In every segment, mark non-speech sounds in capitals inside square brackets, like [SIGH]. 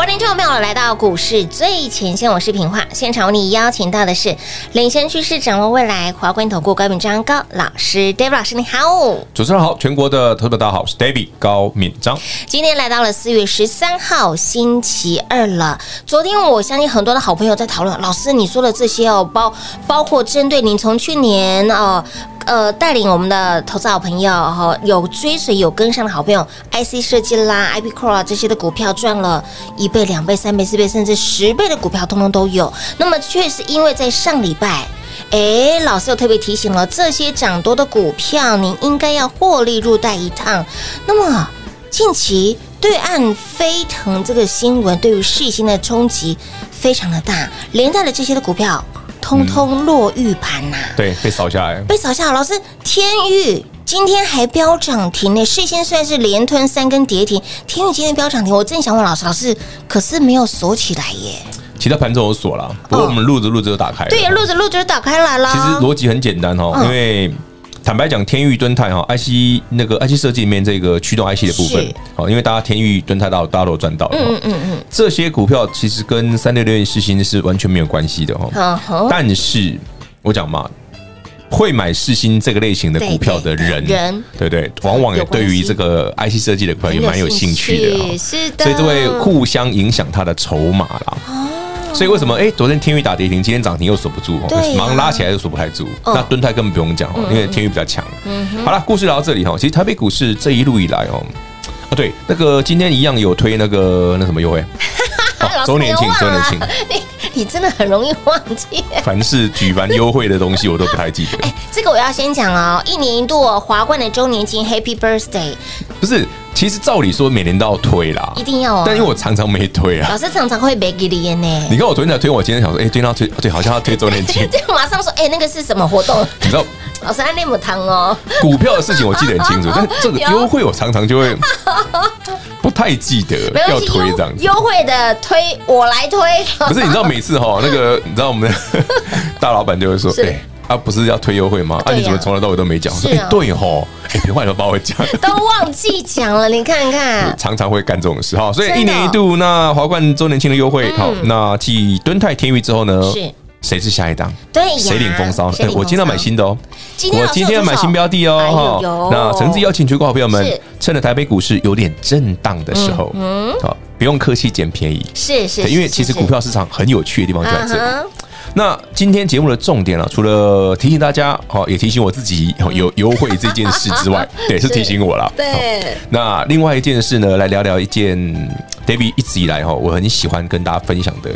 欢迎听众朋友来到股市最前线，我是平化。现场为你邀请到的是领先趋势、掌握未来华冠投顾高敏章高老师，David 老师，你好。主持人好，全国的投资者大家好，是 David 高敏章。今天来到了四月十三号星期二了。昨天我相信很多的好朋友在讨论，老师你说的这些哦，包包括针对您从去年哦。呃带领我们的投资好朋友哈，有追随有跟上的好朋友，IC 设计啦，IP Core 啊这些的股票赚了一倍、两倍、三倍、四倍，甚至十倍的股票，通通都有。那么，确实因为在上礼拜，哎，老师又特别提醒了，这些涨多的股票，您应该要获利入袋一趟。那么，近期对岸飞腾这个新闻，对于世芯的冲击非常的大，连带的这些的股票。通通落玉盘呐、啊嗯，对，被扫下来，被扫下来。老师，天域今天还飙涨停呢，事先虽然是连吞三根跌停，天宇今天飙涨停。我正想问老师，老师可是没有锁起来耶？其他盘中有锁了，不过我们录着录着就打开了。对，录着录着就打开来了。其实逻辑很简单哦，因为。坦白讲，天域、敦泰哈，IC 那个 IC 设计里面这个驱动 IC 的部分，好，因为大家天域、敦泰大大家都赚到了，嗯嗯嗯，这些股票其实跟三六六一世芯是完全没有关系的哈。但是我讲嘛，会买世芯这个类型的股票的人，人。对对，往往也对于这个 IC 设计的股票也蛮有兴趣的，是的，所以这会互相影响他的筹码啦。所以为什么哎，昨天天宇打跌停，今天涨停又锁不住，马上拉起来又锁不太住。那敦泰根本不用讲哦，因为天宇比较强。好了，故事聊到这里哈，其实台北股市这一路以来哦，啊对，那个今天一样有推那个那什么优惠，周年庆，周年庆。[LAUGHS] 你你真的很容易忘记。凡是举凡优惠的东西，我都不太记得。[LAUGHS] 哎，这个我要先讲哦，一年一度华冠的周年庆，Happy Birthday。不是。其实照理说每年都要推啦，一定要啊！但因为我常常没推啊。老师常常会没给你呢。你看我昨天在推，我今天想说，哎，今天要推，对，好像要推周年庆。[LAUGHS] 马上说，哎，那个是什么活动？你知道？[LAUGHS] 老师，那么汤哦。股票的事情我记得很清楚，[LAUGHS] 但这个优惠我常常就会不太记得要推这样子。优惠的推我来推。不是，你知道每次哈，那个你知道我们的大老板就会说，哎。他不是要推优惠吗？啊，你怎么从来到尾都没讲？说哎，对吼，[LAUGHS] 哎，别忘了，帮我讲，[LAUGHS] 都忘记讲了。你看看，常常会干这种事哈。所以一年一度那华冠周年庆的优惠，好，那继敦泰天域之后呢？是谁是下一档？对，谁领风骚？哎，我今天要买新的哦，我今天要买新标的哦。哈，那诚挚邀请全国好朋友们，趁着台北股市有点震荡的时候，嗯，好，不用客气捡便宜。是是，因为其实股票市场很有趣的地方就在这里。那今天节目的重点啊，除了提醒大家，好，也提醒我自己有优惠这件事之外，[LAUGHS] 对，是提醒我了。对。那另外一件事呢，来聊聊一件 David 一直以来哈，我很喜欢跟大家分享的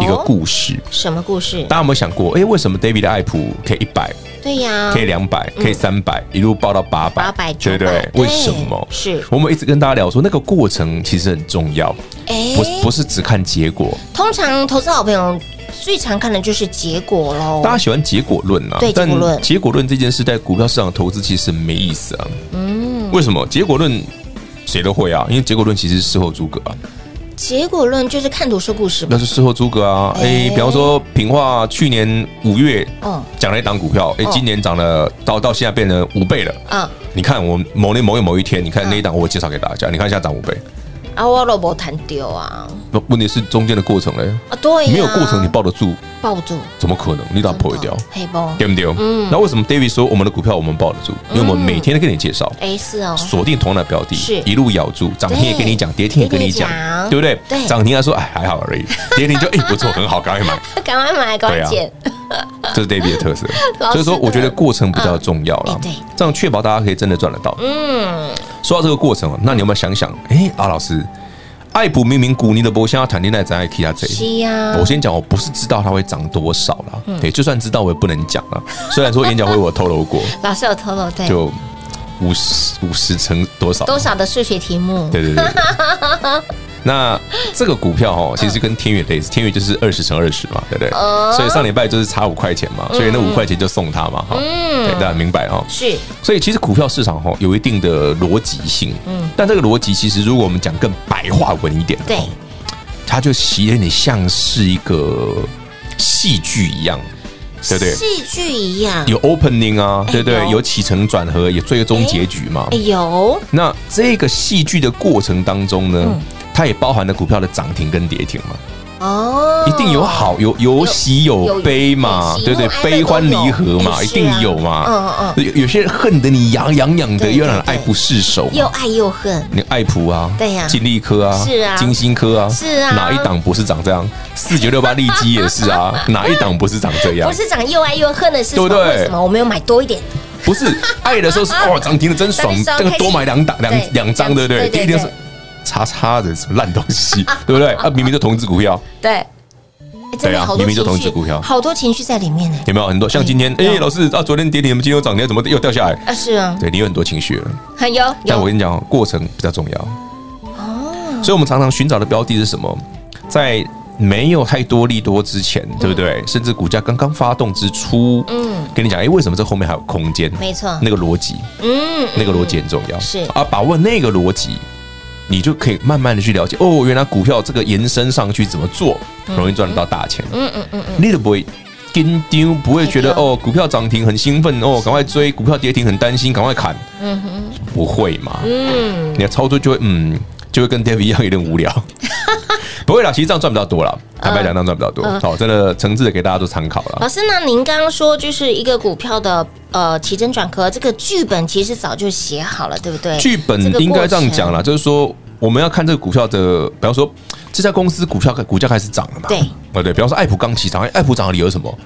一个故事。什么故事？大家有没有想过，哎，为什么 David 的爱普可以一百？对呀。可以两百，可以三百，一路爆到八百，八百，对不对？为什么？是我们一直跟大家聊说，那个过程其实很重要。哎，不，不是只看结果。通常投资好朋友。最常看的就是结果喽，大家喜欢结果论啊，对，结果论。结果论这件事在股票市场投资其实没意思啊。嗯，为什么？结果论谁都会啊，因为结果论其实是事后诸葛啊。结果论就是看图说故事，那是事后诸葛啊。哎，比方说平化去年五月，嗯，讲了一档股票，哎，今年涨了，到到现在变成五倍了。嗯，你看我某年某月某一天，你看那一档我介绍给大家，你看现在涨五倍。啊，我都没谈丢啊！不，问题是中间的过程嘞。啊，对，没有过程你抱得住？抱不住？怎么可能？你都要破掉？黑包对不对？嗯。那为什么 David 说我们的股票我们抱得住？因为我们每天都跟你介绍，哎，是哦，锁定同样的标的，是一路咬住，涨停也跟你讲，跌停也跟你讲，对不对？对。涨停来说，哎，还好而已；跌停就 [LAUGHS] 哎，不错，很好，赶快买，赶快买，赶快捡。[LAUGHS] 这是 David 的特色，所以说我觉得过程比较重要了，对，这样确保大家可以真的赚得到。嗯。说到这个过程，那你有没有想想？哎，阿老师。爱普明明古尼的波箱要谈恋爱，在爱 K 啊这里。我先讲，我不是知道它会涨多少了，对，就算知道我也不能讲了。虽然说演讲会我透露过，[LAUGHS] 老师有透露，对，就五十五十乘多少？多少的数学题目，对对对。[LAUGHS] 那这个股票哈，其实跟天宇类似，天宇就是二十乘二十嘛，对不对？所以上礼拜就是差五块钱嘛，所以那五块钱就送他嘛，哈，对，大家明白哈。是，所以其实股票市场哈有一定的逻辑性，嗯，但这个逻辑其实如果我们讲更白话文一点，对，它就有点像是一个戏剧一样，对不对？戏剧一样，有 opening 啊，对不对？有起承转合，有最终结局嘛？有。那这个戏剧的过程当中呢？它也包含了股票的涨停跟跌停嘛？哦，一定有好有有喜有悲嘛，对不对？悲欢离合嘛，一定有嘛。嗯嗯，有有些人恨得你痒痒痒的，又让人爱不释手，又爱又恨。你爱普啊，对呀，金利科啊，是啊，金星科啊，是啊，哪一档不是长这样？四九六八利基也是啊，[LAUGHS] 哪一档不是长这样？不是长又爱又恨的是，对不对？为什么我没有买多一点？不是爱的时候是哇，[LAUGHS] 涨停的真爽，这个多买两档两两张，对不对？第一天是。叉叉的什么烂东西，[LAUGHS] 对不对？啊，明明就同一只股票，对，对啊，明明就同一只股票，好多情绪在里面呢。有没有很多？像今天，哎，老师啊，昨天跌停，我们今天又涨停，怎么又掉下来？啊，是啊，对你有很多情绪了，[LAUGHS] 很有。但我跟你讲，过程比较重要哦。所以我们常常寻找的标的是什么？在没有太多利多之前，对不对？甚至股价刚刚发动之初，嗯，跟你讲，哎，为什么这后面还有空间？没错，那个逻辑，嗯，那个逻辑很重要，是啊，把握那个逻辑。你就可以慢慢的去了解哦，原来股票这个延伸上去怎么做容易赚得到大钱。嗯嗯嗯嗯，你都不会跟丢，不会觉得哦，股票涨停很兴奋哦，赶快追；股票跌停很担心，赶快砍。嗯哼，不会嘛？嗯，你的操作就会嗯，就会跟 David 一样有点无聊。[LAUGHS] 不会啦，其实这样赚比较多了。坦白讲，这样赚比较多。好，真的诚挚的给大家做参考了。老师，那您刚刚说就是一个股票的呃起承转合，这个剧本其实早就写好了，对不对？剧本应该这样讲了，就是说我们要看这个股票的，比方说这家公司股票股价开始涨了嘛？对，对对。比方说爱普刚起涨，爱普涨的理由是什么？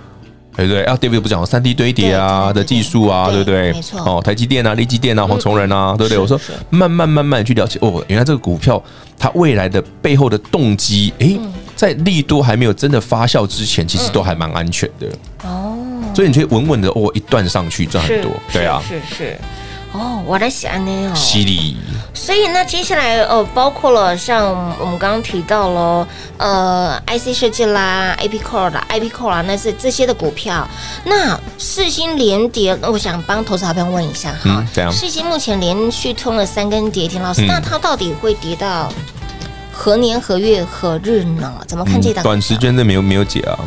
对不对？啊，David 不讲三 D 堆叠啊的技术啊，对不对？没错。哦，台积电啊，力积电啊，黄崇仁啊，对不对？我说慢慢慢慢去了解哦，原来这个股票它未来的背后的动机，诶，在利多还没有真的发酵之前，其实都还蛮安全的哦。所以你可以稳稳的哦，一段上去赚很多，对啊，是是。哦，我在想呢哦，犀利。所以那接下来呃，包括了像我们刚刚提到了呃，IC 设计啦，IP Core 啦，IP Core 啦，那是这些的股票。那世星连跌，那我想帮投资好朋友问一下哈，这样？世星目前连续冲了三根跌停，老师，那它到底会跌到何年何月何日呢？怎么看这档？短时间内没有没有解啊。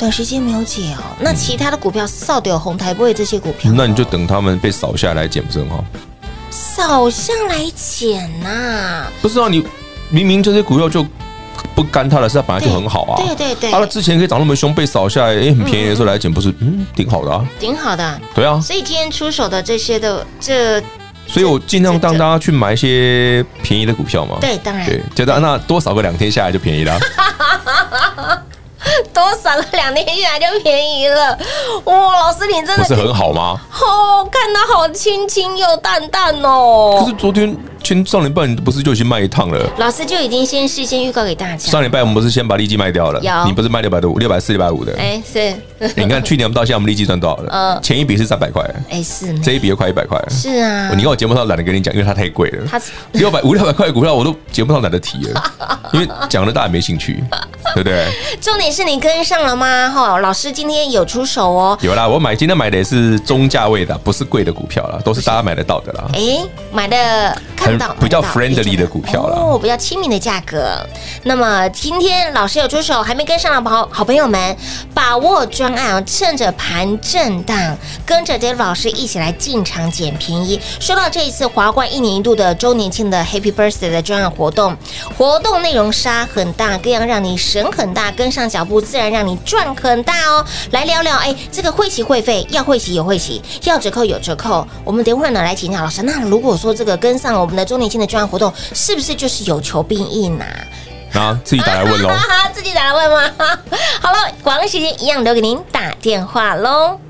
短时间没有解哦，那其他的股票扫掉红台不会这些股票，那你就等他们被扫下来捡不是很好？扫下来捡呐？不是啊，你明明这些股票就不干它的事，它本来就很好啊。对对对，它之前可以涨那么凶，被扫下来，哎，很便宜的时候来捡，不是嗯，挺好的啊，挺好的。对啊，所以今天出手的这些的这，所以我尽量让大家去买一些便宜的股票嘛。对，当然，对，觉得那多少个两天下来就便宜了。[LAUGHS] [LAUGHS] 多扫个两天下来就便宜了，哇！老师，你真的不是很好吗？哦，看得好清清又淡淡哦。可是昨天。前上礼拜你不是就已经卖一趟了？老师就已经先事先预告给大家。上礼拜我们不是先把利基卖掉了？有，你不是卖六百多、六百四、六百五的？哎，是。[LAUGHS] 你看去年我们到现在我们利基赚多少了？嗯，前一笔是三百块，哎是，这一笔又快一百块。是啊，你看我节目上懒得跟你讲，因为它太贵了。它 [LAUGHS] 六百五六百块的股票我都节目上懒得提了，[LAUGHS] 因为讲了大家没兴趣，对不对？重点是你跟上了吗？哈，老师今天有出手哦。有啦，我买今天买的也是中价位的，不是贵的股票啦，都是大家买得到的啦。哎，买的。比较 friendly 的股票了哦，比较亲民的价格。那么今天老师有出手，还没跟上的好好朋友们，把握专案，趁着盘震荡，跟着 David 老师一起来进场捡便宜。说到这一次华冠一年一度的周年庆的 Happy Birthday 的专案活动，活动内容杀很大，各样让你省很大，跟上脚步自然让你赚很大哦。来聊聊，哎，这个会期会费要会期有会期，要折扣有折扣。我们等会儿呢来请教老师。那如果说这个跟上我们的周年庆的专案活动是不是就是有求必应啊？[LAUGHS] 啊，自己打来问喽，[LAUGHS] 自己打来问吗？[LAUGHS] 好了，广告时间一样留给您打电话喽。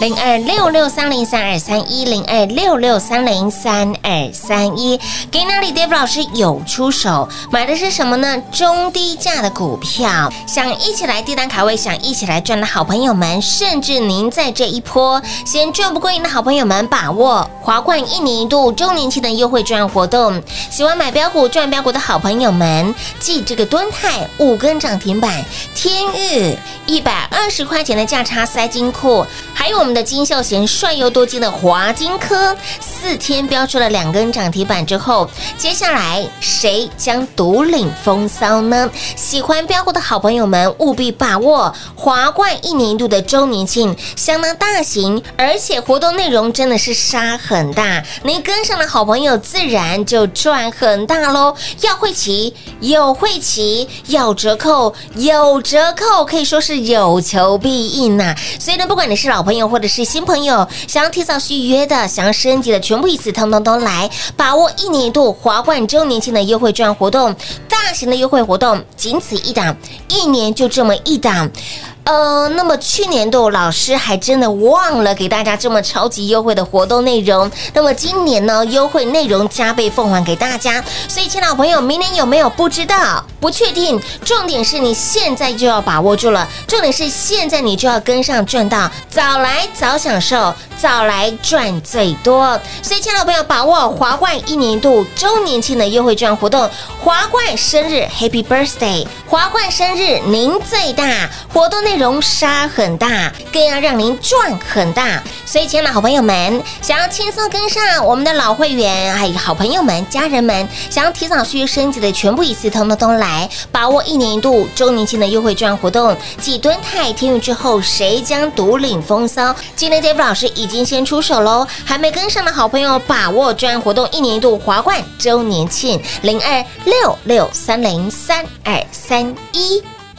零二六六三零三二三一零二六六三零三二三一，给哪里？David 老师有出手，买的是什么呢？中低价的股票，想一起来低档卡位，想一起来赚的好朋友们，甚至您在这一波先赚不过瘾的好朋友们，把握华冠一年一度周年庆的优惠赚活动。喜欢买标股赚标股的好朋友们，记这个敦泰五根涨停板，天钰一百二十块钱的价差塞金库，还有我们。的金秀贤帅又多金的华金科，四天飙出了两根涨停板之后，接下来谁将独领风骚呢？喜欢飙股的好朋友们务必把握华冠一年一度的周年庆，相当大型，而且活动内容真的是杀很大，你跟上的好朋友自然就赚很大喽。要会骑有会骑，要折扣有折扣，可以说是有求必应呐、所以呢，不管你是老朋友或或者是新朋友想要提早续约的，想要升级的，全部一次通通都来把握一年一度华冠周年庆的优惠券活动，大型的优惠活动，仅此一档，一年就这么一档。呃，那么去年度老师还真的忘了给大家这么超级优惠的活动内容。那么今年呢，优惠内容加倍奉还给大家。所以，亲老朋友，明年有没有不知道、不确定？重点是你现在就要把握住了。重点是现在你就要跟上赚到，早来早享受，早来赚最多。所以，亲老朋友，把握华冠一年度周年庆的优惠券活动，华冠生日 Happy Birthday，华冠生日您最大活动内。内容杀很大，更要让您赚很大。所以，亲爱的好朋友们，想要轻松跟上我们的老会员，还有好朋友们、家人们，想要提早续约升级的，全部一次通通都来，把握一年一度周年庆的优惠券活动。继敦泰、天宇之后，谁将独领风骚？今天 Dave 老师已经先出手喽，还没跟上的好朋友，把握专活动，一年一度华冠周年庆零二六六三零三二三一。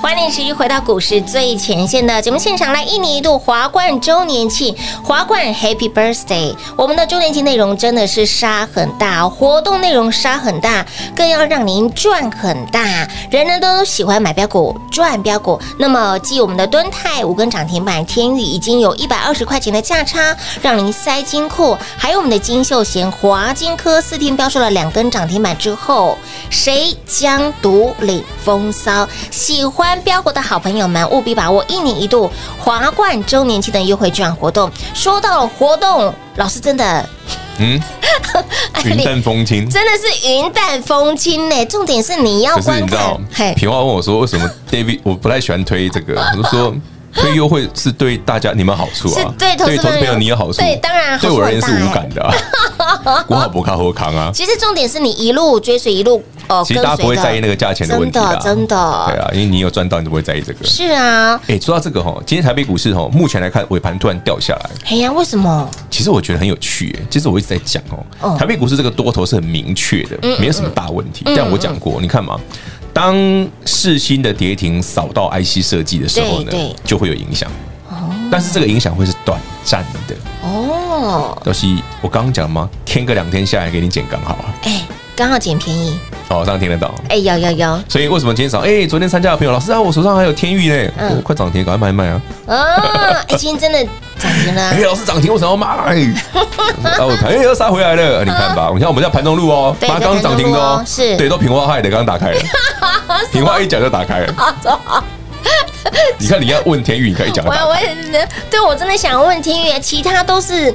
欢迎持续回到股市最前线的节目现场来，一年一度华冠周年庆，华冠 Happy Birthday！我们的周年庆内容真的是杀很大，活动内容杀很大，更要让您赚很大。人人都喜欢买标股赚标股，那么继我们的敦泰五根涨停板，天宇已经有一百二十块钱的价差，让您塞金库。还有我们的金秀贤、华金科四天飙出了两根涨停板之后，谁将独领风骚？喜欢。飙股的好朋友们，务必把握一年一度华冠周年庆的优惠券活动。说到了活动，老师真的，嗯，[LAUGHS] 云淡风轻，真的是云淡风轻呢。重点是你要你知道，嘿，平话问我说，为什么 David 我不太喜欢推这个？我就说。推优惠是对大家你们好处啊，对投资朋友你有好处，对当然对我而言是无感的啊。[LAUGHS] 我好不卡和康啊。其实重点是你一路追随一路哦，其实大家不会在意那个价钱的问题的，真的对啊，因为你有赚到，你就不会在意这个。是啊，哎，说到这个哈，今天台北股市哈，目前来看尾盘突然掉下来，哎呀，为什么？其实我觉得很有趣，哎，其实我一直在讲哦，台北股市这个多头是很明确的，没有什么大问题。这样我讲过，你看嘛。当世新的跌停扫到 IC 设计的时候呢，就会有影响。但是这个影响会是短暂的。哦，都是我刚刚讲了吗？天个两天下来给你捡刚好啊。哎，刚好捡便宜。哦，这样听得到。哎，有有有。所以为什么今天早上？哎，昨天参加的朋友，老师啊，我手上还有天域呢，我快涨停，赶快卖一卖啊。啊，哎，今天真的涨停了。哎，老师涨停，为什么要卖？[LAUGHS] 啊，我盘又杀回来了，[LAUGHS] 你看吧。你看我们在盘中路哦，它刚涨停的哦，是对，都平花害的，刚刚打开了，[LAUGHS] 平花一讲就打开了。你看，你要问天宇，你可以讲。我我对我真的想问天宇，其他都是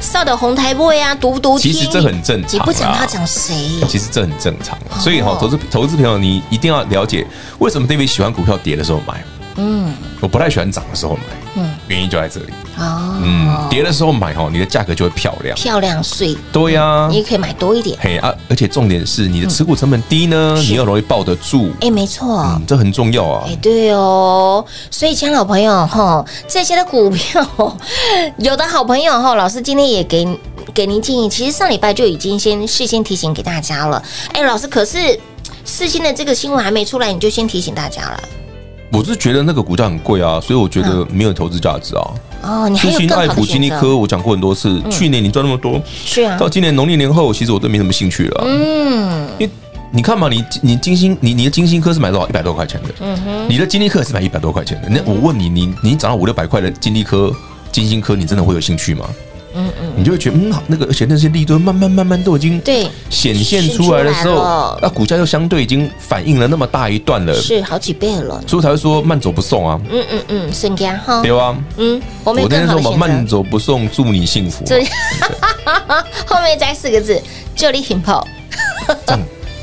扫的红台位啊，独独。其实这很正常，你不讲他讲谁？其实这很正常，所以哈，投资投资朋友，你一定要了解为什么 David 喜欢股票跌的时候买。嗯，我不太喜欢涨的时候买。嗯，原因就在这里。哦，嗯，跌的时候买哦，你的价格就会漂亮，漂亮碎。对呀，你也可以买多一点。嘿啊，而且重点是你的持股成本低呢，你又容易抱得住。哎，没错，这很重要啊。哎，对哦，所以，亲爱的朋友哈，这些的股票，[LAUGHS] 有的好朋友哈，老师今天也给给您建议。其实上礼拜就已经先事先提醒给大家了。哎，老师，可是 [TSK] 事先的这个新闻还没出来，你就先提醒大家了。我是觉得那个股价很贵啊，所以我觉得没有投资价值啊。哦，你还有更好的选择。世芯、爱普、金利科，我讲过很多次。去年你赚那么多，是啊。到今年农历年后，其实我都没什么兴趣了。嗯，因为你看嘛，你你金星，你你的金星科是买多少？一百多块钱的。嗯哼。你的金立科是买一百多块钱的。那我问你，你你涨到五六百块的金立科、金星科，你真的会有兴趣吗？嗯嗯。你就会觉得，嗯，好，那个而且那些利润慢慢慢慢都已经对显现出来的时候，那股价又相对已经反映了那么大一段了，是好几倍了。所以才会说慢走不送啊。嗯嗯嗯，身家哈。对啊。嗯，我那天说嘛，慢走不送，祝你幸福。对。[LAUGHS] 后面加四个字，就你挺跑。这样。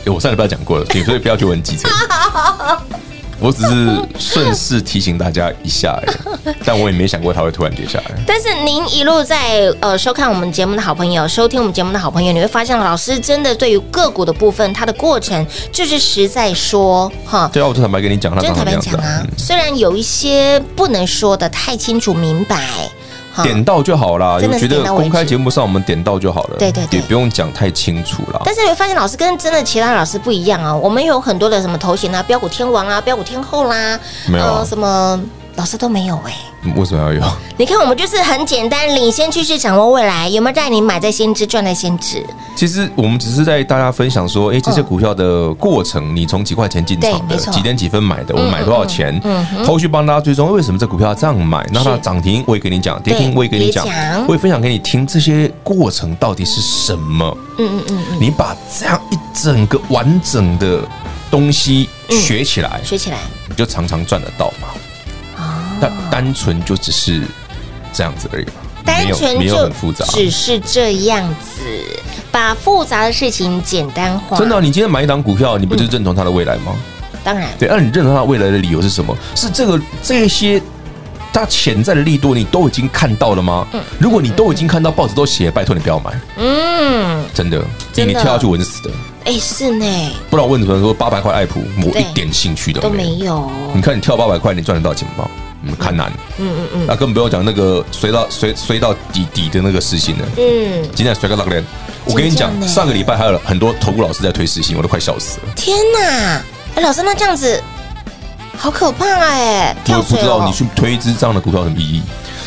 我上礼拜讲过了，所以不要去问机车。[LAUGHS] 我只是顺势提醒大家一下，[LAUGHS] 但我也没想过它会突然跌下来。但是您一路在呃收看我们节目的好朋友，收听我们节目的好朋友，你会发现老师真的对于个股的部分，它的过程就是实在说哈。对啊，我就坦白跟你讲，真坦白讲啊，虽然有一些不能说的太清楚明白。点到就好了，我觉得公开节目上我们点到就好了，对对，也不用讲太清楚了。但是你会发现，老师跟真的其他老师不一样啊，我们有很多的什么头衔啊，标股天王啊，标股天后啦，没有、啊、什么。老师都没有哎、欸，为什么要有？你看我们就是很简单，领先趋势，掌握未来，有没有带你买在先知，赚在先知？其实我们只是在大家分享说，哎，这些股票的过程，你从几块钱进场的，几点几分买的，我们买多少钱，嗯后续帮大家追踪，为什么这股票要这样买？那它涨停我也跟你讲，跌停我也跟你讲，我也分享给你听，这些过程到底是什么？嗯嗯嗯，你把这样一整个完整的东西学起来，学起来，你就常常赚得到嘛。那单纯就只是这样子而已嘛，单纯没有很复杂，只是这样子，把复杂的事情简单化。真的，你今天买一档股票，你不就是认同它的未来吗？当然，对。那你认同它未来的理由是什么？是这个这些它潜在的力度，你都已经看到了吗？如果你都已经看到，报纸都写，拜托你不要买。嗯，真的，你跳下去稳死的。哎，是呢。不然我问你们说，八百块爱普，我一点兴趣都没有。你看你跳八百块，你赚得到钱吗？看难，嗯嗯嗯，那更不要讲那个衰到衰衰到底底的那个事情了，嗯，今天衰个大连，我跟你讲，上个礼拜还有很多投顾老师在推事情，我都快笑死了。天哪，哎，老师，那这样子好可怕哎！我也不知道你去推一支这样的股票有什么意义。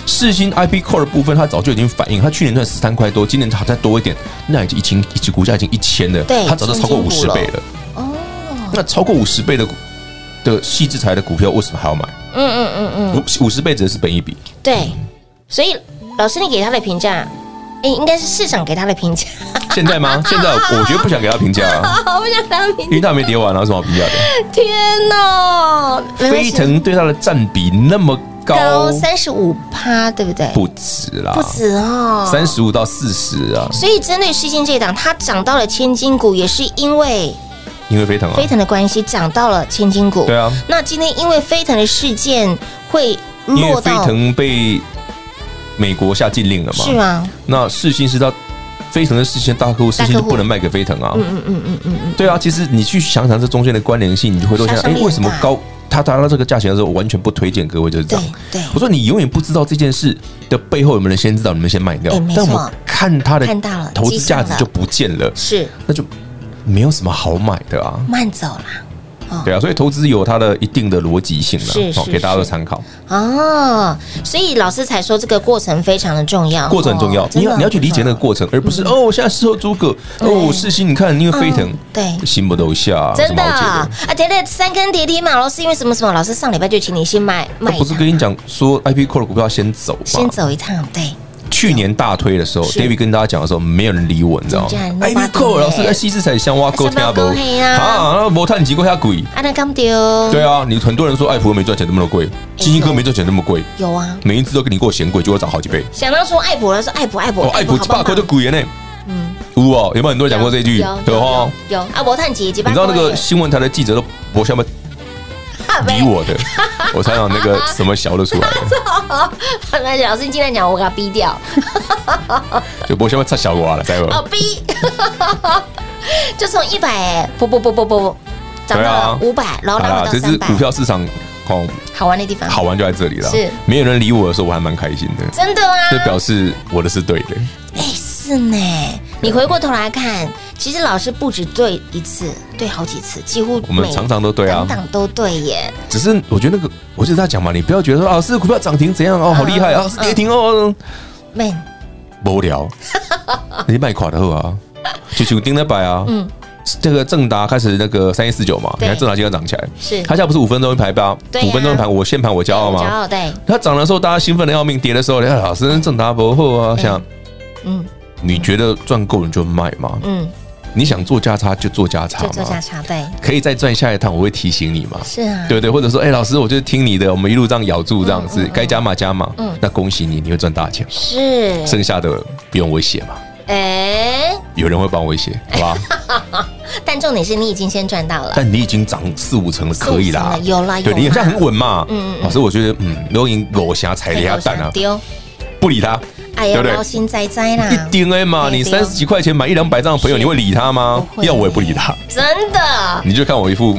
世芯 IP Core 的部分，它早就已经反映，它去年赚十三块多，今年它再多一点，那已经一千，一只股价已经一千了，对，它早就超过五十倍了。哦，那超过五十倍的的细制材的股票，为什么还要买？嗯嗯嗯嗯，五五十倍指的是本益比。对，所以老师你给他的评价，哎，应该是市场给他的评价。[LAUGHS] 现在吗？现在我觉得不想给他评价啊，[LAUGHS] 我不想给他评价，因为他没跌完啊，有什么好评价的？天哪！飞腾对他的占比那么高，三十五趴，对不对？不止啦，不止哦，三十五到四十啊。所以针对世芯这一档，它涨到了千金股，也是因为。因为飞腾啊，飞腾的关系涨到了千金股。对啊，那今天因为飞腾的事件会落到，因为飞腾被美国下禁令了嘛？是吗？那世芯是他飞腾的事情大客户，世芯就不能卖给飞腾啊。嗯嗯嗯嗯嗯嗯。对啊，其实你去想想这中间的关联性，你就会多想，哎，为什么高他达到这个价钱的时候，我完全不推荐各位就是这样。对，我说你永远不知道这件事的背后有没有人先知道，你们先卖掉。但我看他的投资价值就不见了，是那就。没有什么好买的啊，慢走啦。对啊，所以投资有它的一定的逻辑性了，是是，给大家做参考。哦。所以老师才说这个过程非常的重要，过程很重要，你要你要去理解那个过程，而不是哦，我现在事后诸葛哦，世新你看因为飞腾，对，心不都下，真的啊，跌了三根跌停嘛，老师因为什么什么，老师上礼拜就请你先卖卖，不是跟你讲说 IP Core 的股票先走，先走一趟，对。去年大推的时候，David 跟大家讲的时候，没有人理我，你知道吗？哎，你扣老师在西施才香挖沟听不？啊，那摩探几个虾贵？啊，那刚丢。对啊，你很多人说爱普没赚钱那么贵，金星哥没赚钱那么贵。有啊，每一次都跟你给我嫌贵，就会涨好几倍。想到说爱普了，说爱普爱普，爱普几百块就贵了呢。嗯，有哦，有没有很多人讲过这句？有哈，有啊，摩探几几百。你知道那个新闻台的记者都不下面。理我的，[LAUGHS] 我才有那个什么小的出来的。[LAUGHS] 老师，你进来讲，我给他逼掉。[LAUGHS] 就我先问擦小瓜了，再问。哦，逼，[LAUGHS] 就从一百，不不不不不，涨到五百，然后来到这是股票市场好好玩的地方，好玩就在这里了。是，没有人理我的时候，我还蛮开心的。真的啊，这表示我的是对的。哎，是呢。你回过头来看，其实老师不止对一次，对好几次，几乎我们常常都对啊，档都对耶。只是我觉得那个，我就是在讲嘛，你不要觉得说老师股票涨停怎样哦，好厉害啊，是跌停哦，man，无聊，[LAUGHS] 你卖垮的好啊，就就盯那摆啊，嗯，这个正达开始那个三一四九嘛，你看正达今天涨起来，是。它现在不是五分钟一排吧？五分钟一排，我先盘我骄傲吗？骄傲对。它涨的时候大家兴奋的要命，跌的时候，你看老师正达不后啊，想嗯，你觉得赚够你就卖嘛，嗯。你想做价差就做价差嘛，做价差对，可以再赚下一趟，我会提醒你嘛。是啊，对对，或者说，哎，老师，我就听你的，我们一路这样咬住，这样子，该加码加码。嗯，那恭喜你，你会赚大钱。是，剩下的不用我写嘛。哎，有人会帮我威胁，好吧？[LAUGHS] 但重点是你已经先赚到了，但你已经涨四五成了，可以啦，有啦，对，你现在很稳嘛。嗯嗯，老师，我觉得，嗯，如果你裸下踩了一下蛋啊，丢，不理他。哎呀，劳心哉哉啦！一定哎嘛，你三十几块钱买一两百张的朋友，你会理他吗？要我也不理他，真的。你就看我一副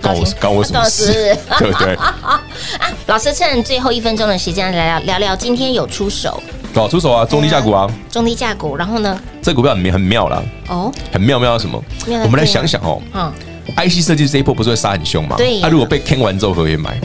关我关我什么事，[LAUGHS] 对不对？[LAUGHS] 啊，老师趁最后一分钟的时间来聊聊聊，今天有出手，搞出手啊，中低价股啊，中低价股。然后呢，这股票里面很妙啦，哦，很妙妙什么？我们来想想哦，嗯，IC 设计这一波不是会杀很凶吗？对，他如果被坑完之后可以买，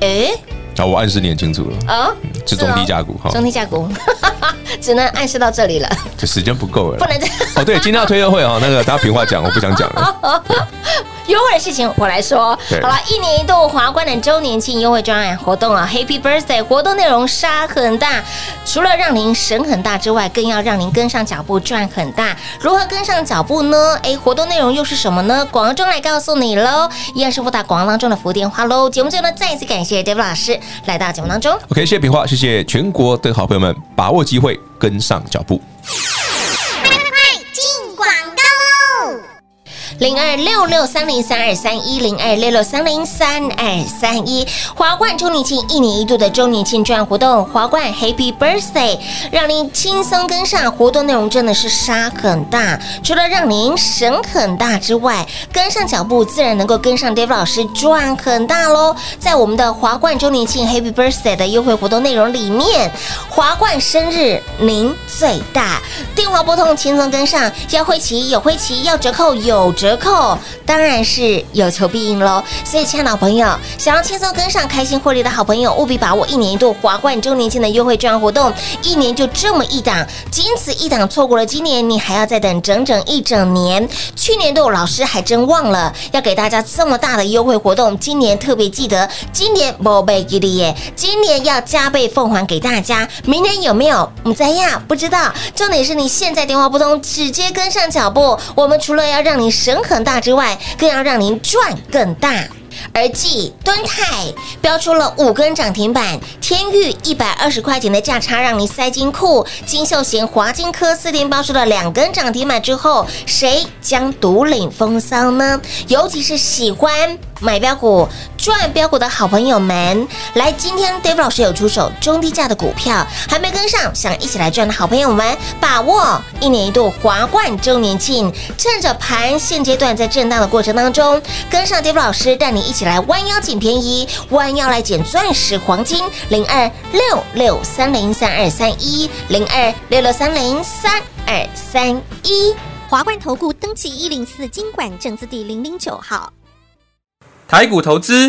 哎。好，我暗示你很清楚了。啊，是中低价股哈，中低价股，[LAUGHS] 只能暗示到这里了，这时间不够了，不能再哦。对，今天要推优惠哦，那个大家平话讲，我不想讲了。[LAUGHS] 优惠的事情我来说，好了，一年一度华冠的周年庆优惠专案活动啊，Happy Birthday！活动内容杀很大，除了让您省很大之外，更要让您跟上脚步赚很大。如何跟上脚步呢？哎，活动内容又是什么呢？广告中来告诉你喽，依然是拨打广告当中的服务电话喽。节目最后呢，再一次感谢 David 老师来到节目当中。OK，谢谢平话，谢谢全国的好朋友们，把握机会跟上脚步。零二六六三零三二三一零二六六三零三二三一华冠周年庆一年一度的周年庆专案活动，华冠 Happy Birthday，让您轻松跟上活动内容，真的是杀很大。除了让您省很大之外，跟上脚步自然能够跟上 David 老师赚很大喽。在我们的华冠周年庆 Happy Birthday 的优惠活动内容里面，华冠生日您最大，电话拨通轻松跟上，要会旗有会旗，要折扣有折。折扣当然是有求必应喽，所以亲爱的朋友，想要轻松跟上、开心获利的好朋友，务必把握一年一度华冠周年庆的优惠券活动，一年就这么一档，仅此一档，错过了今年，你还要再等整整一整年。去年度老师还真忘了要给大家这么大的优惠活动，今年特别记得，今年不被给力耶，今年要加倍奉还给大家。明年有没有？不在呀，不知道。重点是你现在电话不通，直接跟上脚步。我们除了要让你省。很大之外，更要让您赚更大。而继敦泰标出了五根涨停板，天域一百二十块钱的价差让你塞金库，金秀贤、华金科四天标出了两根涨停板之后，谁将独领风骚呢？尤其是喜欢买标股、赚标股的好朋友们，来，今天 David 老师有出手中低价的股票，还没跟上，想一起来赚的好朋友们，把握一年一度华冠周年庆，趁着盘现阶段在震荡的过程当中，跟上 David 老师带你一起来弯腰捡便宜，弯腰来捡钻石、黄金，零二六六三零三二三一，零二六六三零三二三一，华冠投顾登记一零四经管证字第零零九号。台股投资，